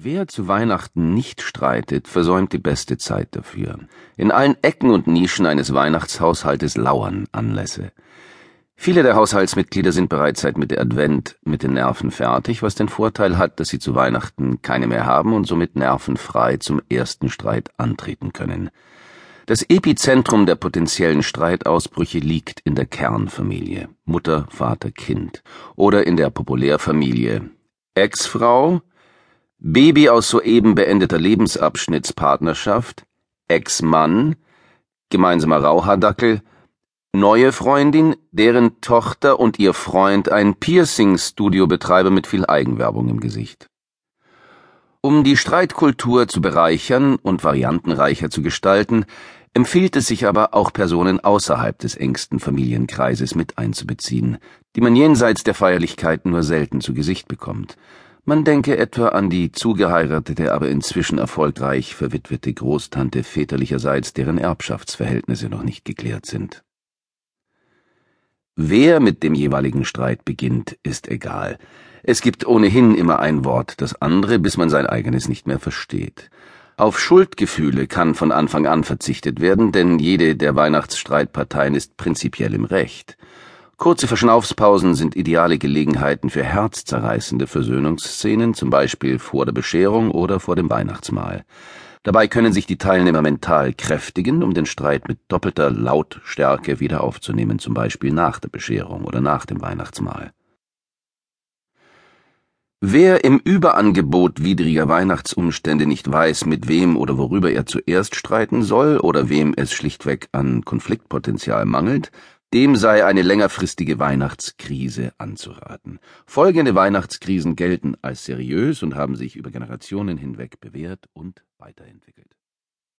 Wer zu Weihnachten nicht streitet, versäumt die beste Zeit dafür. In allen Ecken und Nischen eines Weihnachtshaushaltes lauern Anlässe. Viele der Haushaltsmitglieder sind bereits seit Mitte Advent mit den Nerven fertig, was den Vorteil hat, dass sie zu Weihnachten keine mehr haben und somit nervenfrei zum ersten Streit antreten können. Das Epizentrum der potenziellen Streitausbrüche liegt in der Kernfamilie Mutter, Vater, Kind oder in der Populärfamilie Ex-Frau, Baby aus soeben beendeter Lebensabschnittspartnerschaft, Ex-Mann, gemeinsamer Rauhardackel, neue Freundin, deren Tochter und ihr Freund ein Piercing-Studio betreiben mit viel Eigenwerbung im Gesicht. Um die Streitkultur zu bereichern und variantenreicher zu gestalten, empfiehlt es sich aber auch Personen außerhalb des engsten Familienkreises mit einzubeziehen, die man jenseits der Feierlichkeiten nur selten zu Gesicht bekommt. Man denke etwa an die zugeheiratete, aber inzwischen erfolgreich verwitwete Großtante väterlicherseits, deren Erbschaftsverhältnisse noch nicht geklärt sind. Wer mit dem jeweiligen Streit beginnt, ist egal. Es gibt ohnehin immer ein Wort das andere, bis man sein eigenes nicht mehr versteht. Auf Schuldgefühle kann von Anfang an verzichtet werden, denn jede der Weihnachtsstreitparteien ist prinzipiell im Recht. Kurze Verschnaufspausen sind ideale Gelegenheiten für herzzerreißende Versöhnungsszenen, zum Beispiel vor der Bescherung oder vor dem Weihnachtsmahl. Dabei können sich die Teilnehmer mental kräftigen, um den Streit mit doppelter Lautstärke wieder aufzunehmen, zum Beispiel nach der Bescherung oder nach dem Weihnachtsmahl. Wer im Überangebot widriger Weihnachtsumstände nicht weiß, mit wem oder worüber er zuerst streiten soll oder wem es schlichtweg an Konfliktpotenzial mangelt, dem sei eine längerfristige Weihnachtskrise anzuraten. Folgende Weihnachtskrisen gelten als seriös und haben sich über Generationen hinweg bewährt und weiterentwickelt